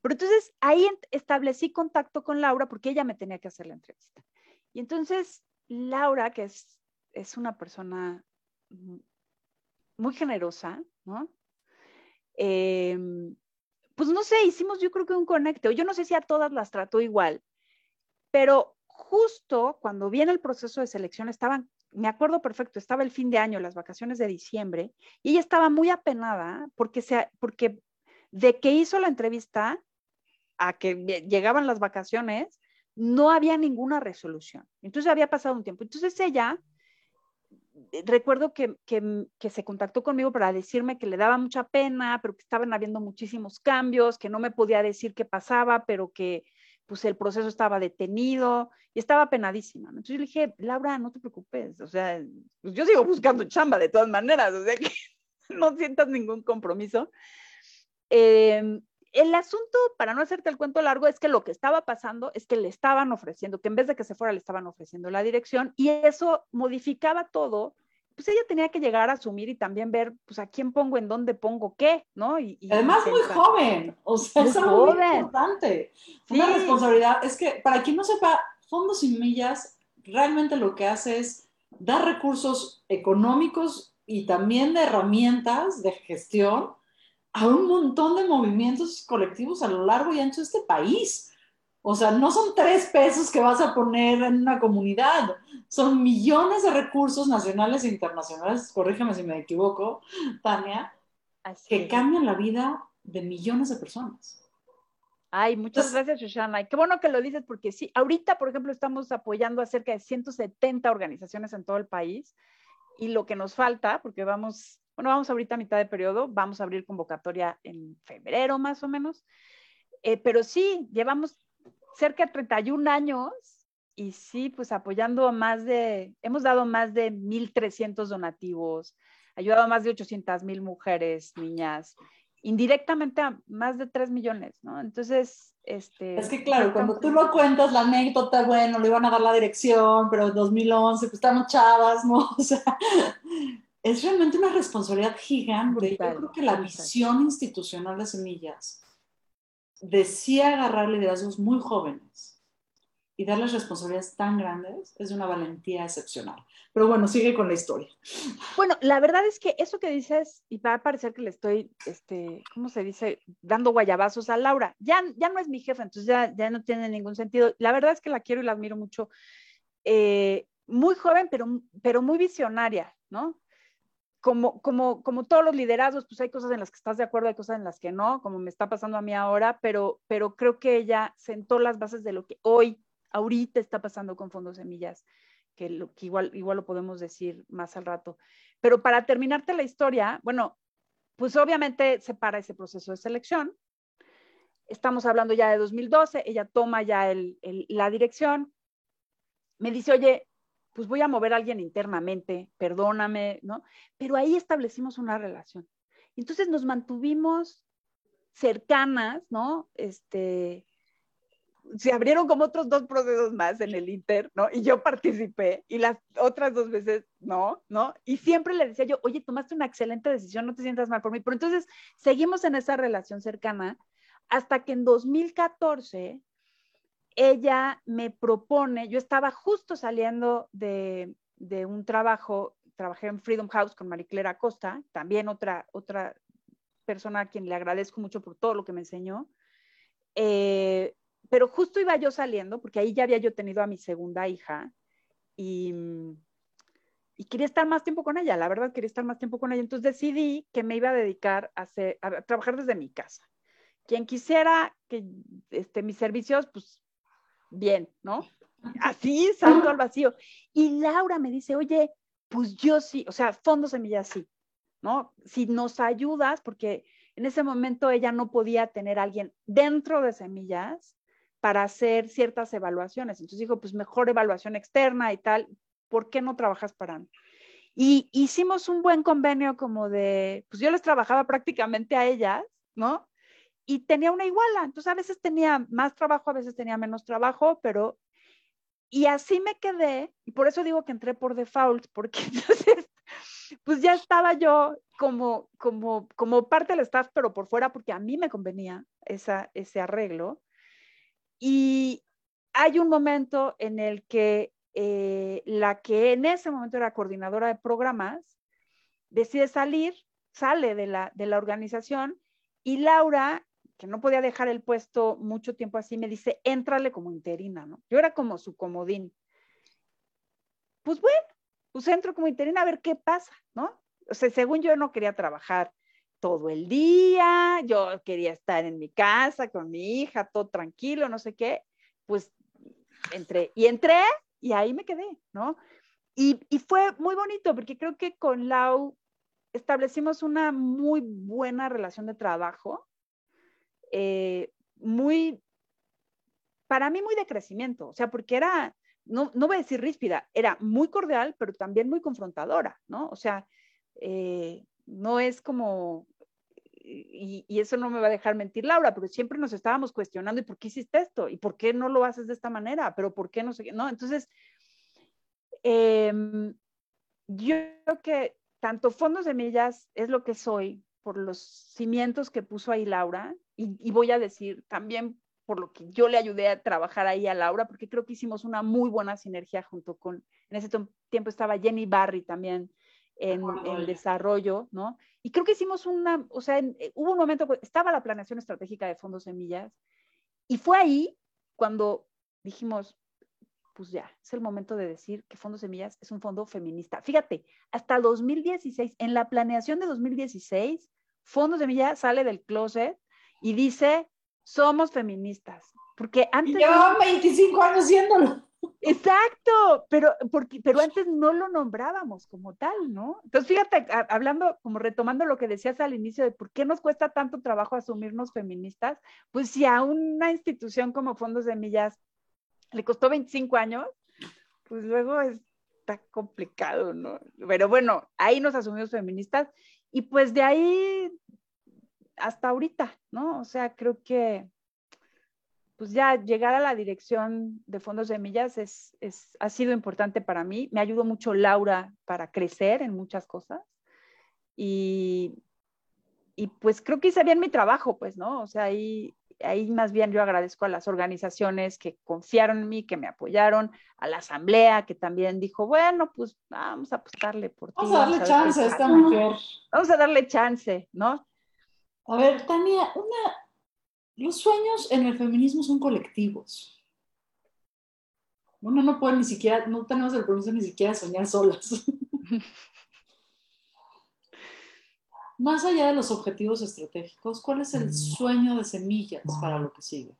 pero entonces ahí establecí contacto con Laura porque ella me tenía que hacer la entrevista. Y entonces Laura, que es, es una persona muy generosa, ¿no? Em, pues no sé, hicimos yo creo que un conecto. Yo no sé si a todas las trató igual, pero justo cuando viene el proceso de selección estaban, me acuerdo perfecto, estaba el fin de año, las vacaciones de diciembre, y ella estaba muy apenada porque, se, porque de que hizo la entrevista a que llegaban las vacaciones, no había ninguna resolución. Entonces había pasado un tiempo. Entonces ella, eh, recuerdo que, que, se contactó conmigo para decirme que le daba mucha pena, pero que estaban habiendo muchísimos cambios, que no me podía decir qué pasaba, pero que pues el proceso estaba detenido y estaba penadísima. Entonces yo le dije, Laura, no te preocupes, o sea, pues yo sigo buscando chamba de todas maneras, o sea que no sientas ningún compromiso. Eh, el asunto, para no hacerte el cuento largo, es que lo que estaba pasando es que le estaban ofreciendo, que en vez de que se fuera, le estaban ofreciendo la dirección y eso modificaba todo. Pues ella tenía que llegar a asumir y también ver, pues a quién pongo, en dónde pongo qué, ¿no? Y, Además, muy joven, o sea, es algo muy importante. Una responsabilidad, es que para quien no sepa, Fondos Sin Millas realmente lo que hace es dar recursos económicos y también de herramientas de gestión a un montón de movimientos colectivos a lo largo y ancho de este país. O sea, no son tres pesos que vas a poner en una comunidad, son millones de recursos nacionales e internacionales, corrígeme si me equivoco, Tania, que cambian la vida de millones de personas. Ay, muchas gracias, Shoshana. qué bueno que lo dices, porque sí, ahorita, por ejemplo, estamos apoyando a cerca de 170 organizaciones en todo el país y lo que nos falta, porque vamos bueno, vamos ahorita a mitad de periodo, vamos a abrir convocatoria en febrero más o menos, eh, pero sí, llevamos cerca de 31 años y sí, pues apoyando a más de, hemos dado más de 1.300 donativos, ayudado a más de 800 mil mujeres, niñas, indirectamente a más de 3 millones, ¿no? Entonces, este... Es que claro, cuando tú lo cuentas, la anécdota, bueno, le iban a dar la dirección, pero en 2011, pues estamos chavas, ¿no? O sea, es realmente una responsabilidad gigante. Yo creo que la visión institucional de Semillas decía agarrar liderazgos muy jóvenes y darles responsabilidades tan grandes es una valentía excepcional. Pero bueno, sigue con la historia. Bueno, la verdad es que eso que dices, y va a parecer que le estoy, este, ¿cómo se dice? Dando guayabazos a Laura. Ya, ya no es mi jefa, entonces ya, ya no tiene ningún sentido. La verdad es que la quiero y la admiro mucho. Eh, muy joven, pero, pero muy visionaria, ¿no? Como, como, como todos los liderazgos, pues hay cosas en las que estás de acuerdo, hay cosas en las que no, como me está pasando a mí ahora, pero, pero creo que ella sentó las bases de lo que hoy, ahorita está pasando con Fondos Semillas, que, lo, que igual, igual lo podemos decir más al rato. Pero para terminarte la historia, bueno, pues obviamente se para ese proceso de selección. Estamos hablando ya de 2012, ella toma ya el, la dirección, me dice, oye, pues voy a mover a alguien internamente, perdóname, ¿no? Pero ahí establecimos una relación. Entonces nos mantuvimos cercanas, ¿no? Este, se abrieron como otros dos procesos más en el Inter, ¿no? Y yo participé y las otras dos veces no, ¿no? Y siempre le decía yo, oye, tomaste una excelente decisión, no te sientas mal por mí. Pero entonces seguimos en esa relación cercana hasta que en 2014 ella me propone, yo estaba justo saliendo de, de un trabajo, trabajé en Freedom House con Mariclera Costa, también otra, otra persona a quien le agradezco mucho por todo lo que me enseñó. Eh, pero justo iba yo saliendo, porque ahí ya había yo tenido a mi segunda hija y, y, quería estar más tiempo con ella, la verdad quería estar más tiempo con ella. Entonces decidí que me iba a dedicar a, a trabajar desde mi casa. Quien quisiera que este, mis servicios, pues bien, ¿no? Así, salto al vacío. Y Laura me dice, oye, pues yo sí, o sea, Fondo Semillas sí, ¿no? Si nos ayudas, porque en ese momento ella no podía tener alguien dentro de Semillas para hacer ciertas evaluaciones. Entonces dijo, pues mejor evaluación externa y tal, ¿por qué no trabajas para mí? Y hicimos un buen convenio como de, pues yo les trabajaba prácticamente a ellas, ¿no? Y tenía una iguala, entonces a veces tenía más trabajo, a veces tenía menos trabajo, pero... Y así me quedé, y por eso digo que entré por default, porque entonces, pues ya estaba yo como, como, como parte del staff, pero por fuera, porque a mí me convenía esa, ese arreglo. Y hay un momento en el que eh, la que en ese momento era coordinadora de programas decide salir, sale de la, de la organización y Laura, que no podía dejar el puesto mucho tiempo así, me dice, éntrale como interina, ¿no? Yo era como su comodín. Pues bueno, pues entro como interina a ver qué pasa, ¿no? O sea, según yo no quería trabajar todo el día, yo quería estar en mi casa con mi hija, todo tranquilo, no sé qué, pues entré y entré y ahí me quedé, ¿no? Y, y fue muy bonito porque creo que con Lau establecimos una muy buena relación de trabajo, eh, muy, para mí muy de crecimiento, o sea, porque era, no, no voy a decir ríspida, era muy cordial, pero también muy confrontadora, ¿no? O sea, eh, no es como, y, eso no me va a dejar mentir Laura, pero siempre nos estábamos cuestionando, ¿y por qué hiciste esto? ¿Y por qué no lo haces de esta manera? ¿Pero por qué no sé qué? ¿No? Entonces, em, yo creo que tanto Fondos Semillas es lo que soy por los cimientos que puso ahí Laura, y, y voy a decir también por lo que yo le ayudé a trabajar ahí a Laura, porque creo que hicimos una muy buena sinergia junto con, en ese tiempo estaba Jenny Barry también, en, el desarrollo, ¿no? Y creo que hicimos una, o sea, eh, hubo un momento, estaba la planeación estratégica de fondos semillas, y fue ahí cuando dijimos, pues ya, es el momento de decir que Fondos Semillas es un fondo feminista. Fíjate, hasta 2016, en la planeación de 2016, Fondos Semillas sale del closet y dice, somos feministas. Porque antes... Llevaban 25 años siéndolo. Exacto, pero, porque, pero antes no lo nombrábamos como tal, ¿no? Entonces, fíjate, hablando, como retomando lo que decías al inicio de por qué nos cuesta tanto trabajo asumirnos feministas, pues si a una institución como Fondos de Millas le costó 25 años, pues luego está complicado, ¿no? Pero bueno, ahí nos asumimos feministas y pues de ahí hasta ahorita, ¿no? O sea, creo que pues ya llegar a la dirección de Fondos de Millas es, es, ha sido importante para mí. Me ayudó mucho Laura para crecer en muchas cosas. Y, y pues creo que hice bien mi trabajo, pues, ¿no? O sea, ahí, ahí más bien yo agradezco a las organizaciones que confiaron en mí, que me apoyaron, a la asamblea que también dijo, bueno, pues vamos a apostarle por ti. Vamos a darle chance a esta mujer. Vamos a darle chance, ¿no? A ver, Tania, una, los sueños en el feminismo son colectivos. Uno no puede ni siquiera, no tenemos el permiso ni siquiera de soñar solas. Más allá de los objetivos estratégicos, ¿cuál es el sueño de semillas para lo que sigue?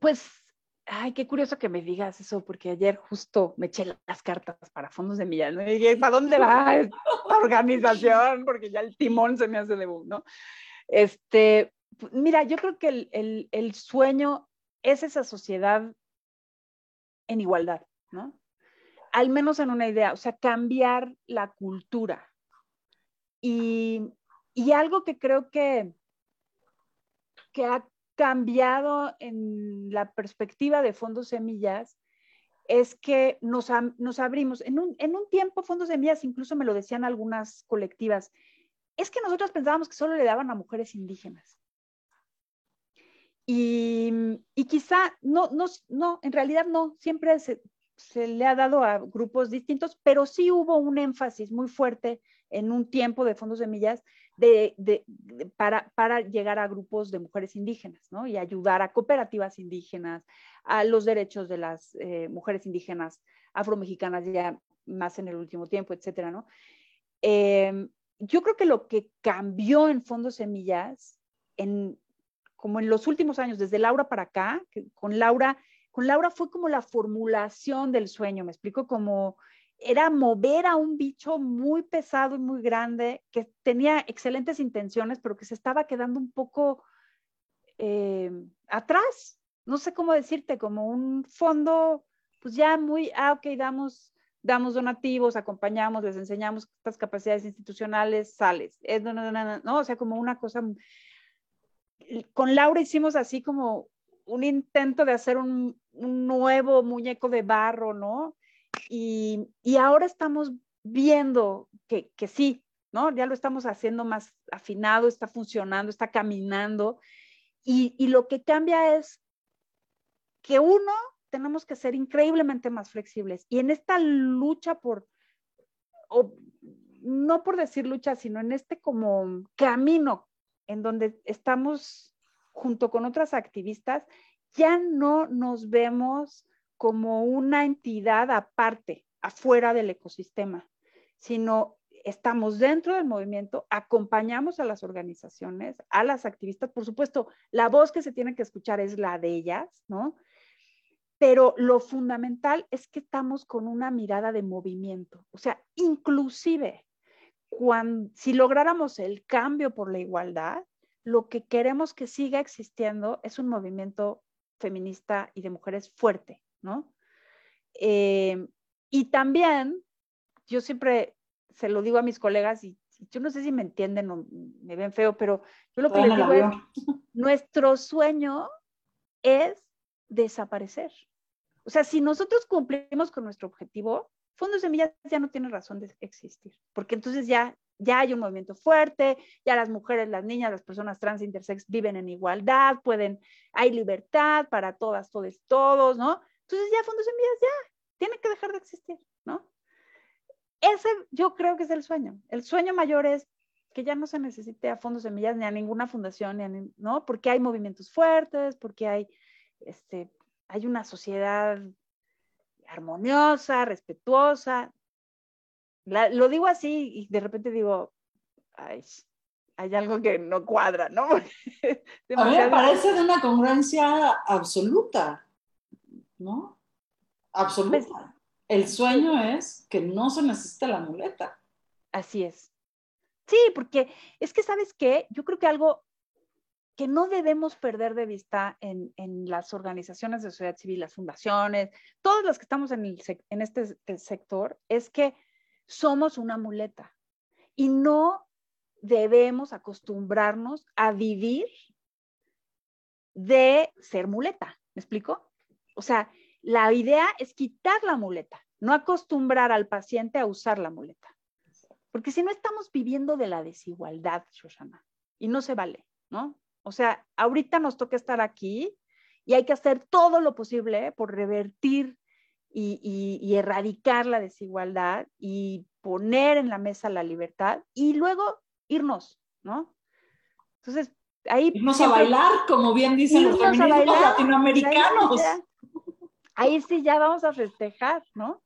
Pues, ay, qué curioso que me digas eso, porque ayer justo me eché las cartas para fondos de millas. ¿no? dije, ¿para dónde va esta organización? Porque ya el timón se me hace de ¿no? Este, mira, yo creo que el, el sueño es esa sociedad en igualdad, ¿no? al menos en una idea, o sea, cambiar la cultura. Y, y algo que creo que, que ha cambiado en la perspectiva de fondos semillas es que nos, abrimos. En un, en un tiempo, fondos semillas, incluso me lo decían algunas colectivas, es que nosotros pensábamos que solo le daban a mujeres indígenas. Y, y quizá, no, no, no, en realidad no, siempre se, se le ha dado a grupos distintos, pero sí hubo un énfasis muy fuerte en un tiempo de fondos semillas de, de, para, para, llegar a grupos de mujeres indígenas, ¿no? Y ayudar a cooperativas indígenas, a los derechos de las eh, mujeres indígenas afromexicanas ya más en el último tiempo, etcétera, ¿no? Eh, yo creo que lo que cambió en fondos semillas, en, como en los últimos años, desde Laura para acá, con Laura con Laura fue como la formulación del sueño, me explico, como era mover a un bicho muy pesado y muy grande, que tenía excelentes intenciones, pero que se estaba quedando un poco eh, atrás, no sé cómo decirte, como un fondo, pues ya muy, ah, ok, damos, damos donativos, acompañamos, les enseñamos estas capacidades institucionales, sales, es, no, no, no, no, o sea, como una cosa, con Laura hicimos así como un intento de hacer un, nuevo muñeco de barro, ¿no? Y, ahora estamos viendo que, sí, ¿no? Ya lo estamos haciendo más afinado, está funcionando, está caminando. Y, y lo que cambia es que uno, tenemos que ser increíblemente más flexibles. Y en esta lucha por, o no por decir lucha, sino en este como camino en donde estamos junto con otras activistas, ya no nos vemos como una entidad aparte, afuera del ecosistema, sino estamos dentro del movimiento, acompañamos a las organizaciones, a las activistas, por supuesto, la voz que se tiene que escuchar es la de ellas, ¿no? Pero lo fundamental es que estamos con una mirada de movimiento, o sea, inclusive cuando, si lográramos el cambio por la igualdad, lo que queremos que siga existiendo es un movimiento feminista y de mujeres fuerte, ¿no? Eh, y también, yo siempre se lo digo a mis colegas y yo no sé si me entienden o me ven feo, pero yo lo que les digo es, nuestro sueño es desaparecer. O sea, si nosotros cumplimos con nuestro objetivo, Fondos Semillas ya no tiene razón de existir, porque entonces ya ya hay un movimiento fuerte, ya las mujeres, las niñas, las personas trans, intersex viven en igualdad, pueden, hay libertad para todas, todos, todos, ¿no? Entonces ya Fondos Semillas ya tiene que dejar de existir, ¿no? Ese yo creo que es el sueño. El sueño mayor es que ya no se necesite a Fondos Semillas ni a ninguna fundación, ni ¿no? Porque hay movimientos fuertes, porque hay, este, hay una sociedad armoniosa, respetuosa, lo digo así y de repente digo, ay, hay algo que no cuadra, ¿no? A mí me parece de una congruencia absoluta, ¿no? Absoluta. Pues, El sueño es que no se necesita la muleta. Así es. Sí, porque es que, ¿sabes qué? Yo creo que algo que no debemos perder de vista en, en las organizaciones de sociedad civil, las fundaciones, todas las que estamos en, el, en este sector, es que somos una muleta y no debemos acostumbrarnos a vivir de ser muleta. ¿Me explico? O sea, la idea es quitar la muleta, no acostumbrar al paciente a usar la muleta. Porque si no estamos viviendo de la desigualdad, Shoshana, y no se vale, ¿no? O sea, ahorita nos toca estar aquí y hay que hacer todo lo posible por revertir y, erradicar la desigualdad y poner en la mesa la libertad y luego irnos, ¿no? Entonces, ahí... Irnos a bailar, como bien dicen los feminismos latinoamericanos. Ahí sí, ya, vamos a festejar, ¿no?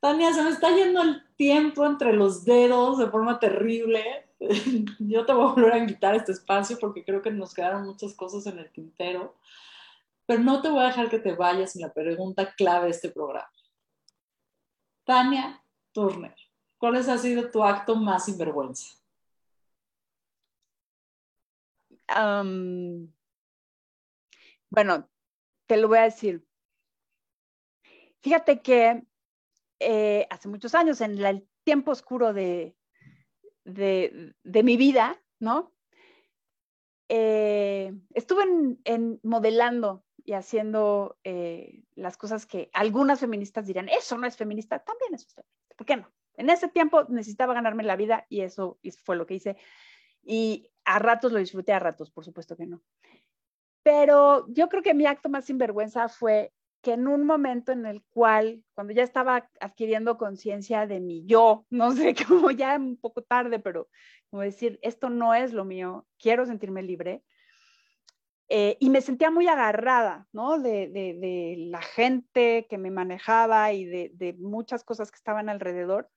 Tania, se me está yendo el tiempo entre los dedos de forma terrible. Yo te voy a volver a invitar a este espacio porque creo que nos quedaron muchas cosas en el tintero. Pero no te voy a dejar que te vayas sin la pregunta clave de este programa. Tania Turner, ¿cuál ha sido tu acto más sinvergüenza? bueno, te lo voy a decir. Fíjate que eh, hace muchos años, en el tiempo oscuro de, de, mi vida, ¿no? eh, estuve en, modelando y haciendo eh, las cosas que algunas feministas dirían, eso no es feminista, también es feminista, ¿por qué no? En ese tiempo necesitaba ganarme la vida y eso fue lo que hice. Y a ratos lo disfruté, a ratos, por supuesto que no. Pero yo creo que mi acto más sinvergüenza fue que en un momento en el cual, cuando ya estaba adquiriendo conciencia de mi yo, no sé, como ya un poco tarde, pero como decir, esto no es lo mío, quiero sentirme libre. Eh, y me sentía muy agarrada, ¿no? De, la gente que me manejaba y de, muchas cosas que estaban alrededor.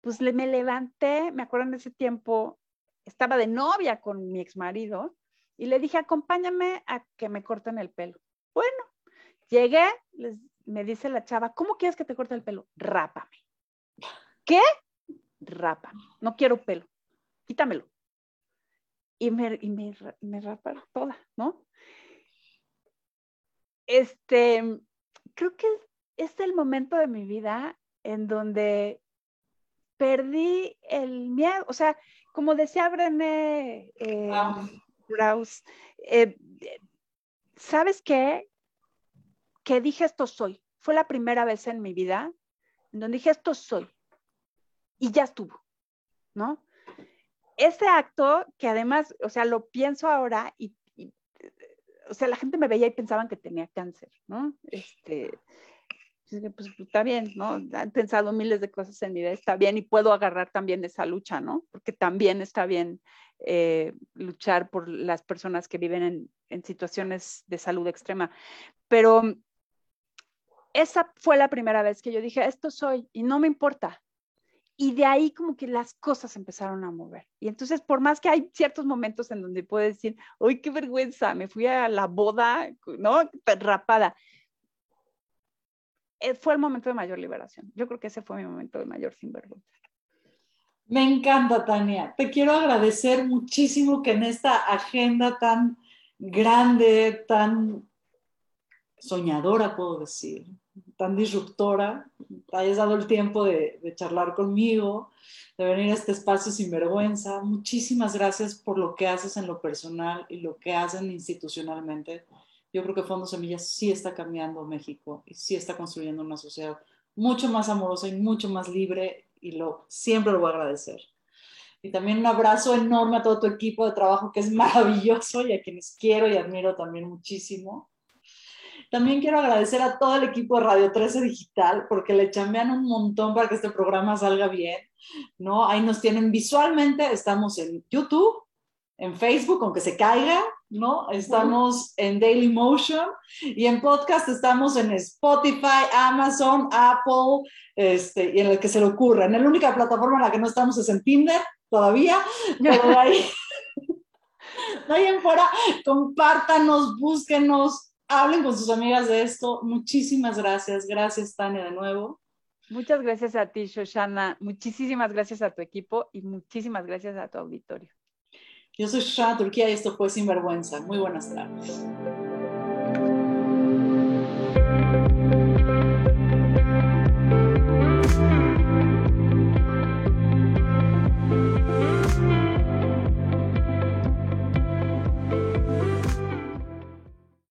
Pues me levanté, me acuerdo en ese tiempo, estaba de novia con mi ex marido y le dije, acompáñame a que me corten el pelo. Bueno, Llegué, me dice la chava, ¿cómo quieres que te corte el pelo? Rápame. ¿Qué? Rápame. No quiero pelo. Quítamelo. Y me, y me, me raparon toda, ¿no? Este, creo que es el momento de mi vida en donde perdí el miedo, o sea, como decía Brené eh, ah. eh, ¿sabes qué? que dije esto soy. Fue la primera vez en mi vida en donde dije esto soy. Y ya estuvo, ¿no? Ese acto que además, o sea, lo pienso ahora y, o sea, la gente me veía y pensaban que tenía cáncer, ¿no? Este, pues, está bien, ¿no? Han pensado miles de cosas en mi vida, está bien y puedo agarrar también esa lucha, ¿no? Porque también está bien eh, luchar por las personas que viven en, en, situaciones de salud extrema. Pero esa fue la primera vez que yo dije, esto soy y no me importa. Y de ahí como que las cosas empezaron a mover. Y entonces, por más que hay ciertos momentos en donde puedo decir, uy, qué vergüenza, me fui a la boda, ¿no? Rapada. Eh, fue el momento de mayor liberación. Yo creo que ese fue mi momento de mayor sinvergüenza. Me encanta, Tania. Te quiero agradecer muchísimo que en esta agenda tan grande, tan soñadora, puedo decir, tan disruptora, te hayas dado el tiempo de, charlar conmigo, de venir a este espacio sin vergüenza. Muchísimas gracias por lo que haces en lo personal y lo que hacen institucionalmente. Yo creo que Fondo Semillas sí está cambiando México y sí está construyendo una sociedad mucho más amorosa y mucho más libre y lo, siempre lo voy a agradecer. Y también un abrazo enorme a todo tu equipo de trabajo que es maravilloso y a quienes quiero y admiro también muchísimo. También quiero agradecer a todo el equipo de Radio 13 Digital porque le chambean un montón para que este programa salga bien, ¿no? Ahí nos tienen visualmente, estamos en YouTube, en Facebook, aunque se caiga, ¿no? Estamos en Daily Motion y en podcast estamos en Spotify, Amazon, Apple, este, y en el que se le ocurra. En la única plataforma en la que no estamos es en Tinder todavía, pero ahí, ahí en fuera, compártanos, búsquenos, hablen con sus amigas de esto. Muchísimas gracias. Gracias, Tania, de nuevo. Muchas gracias a ti, Shoshana. Muchísimas gracias a tu equipo y muchísimas gracias a tu auditorio. Yo soy Shoshana Turquía y esto fue Sinvergüenza. Muy buenas tardes.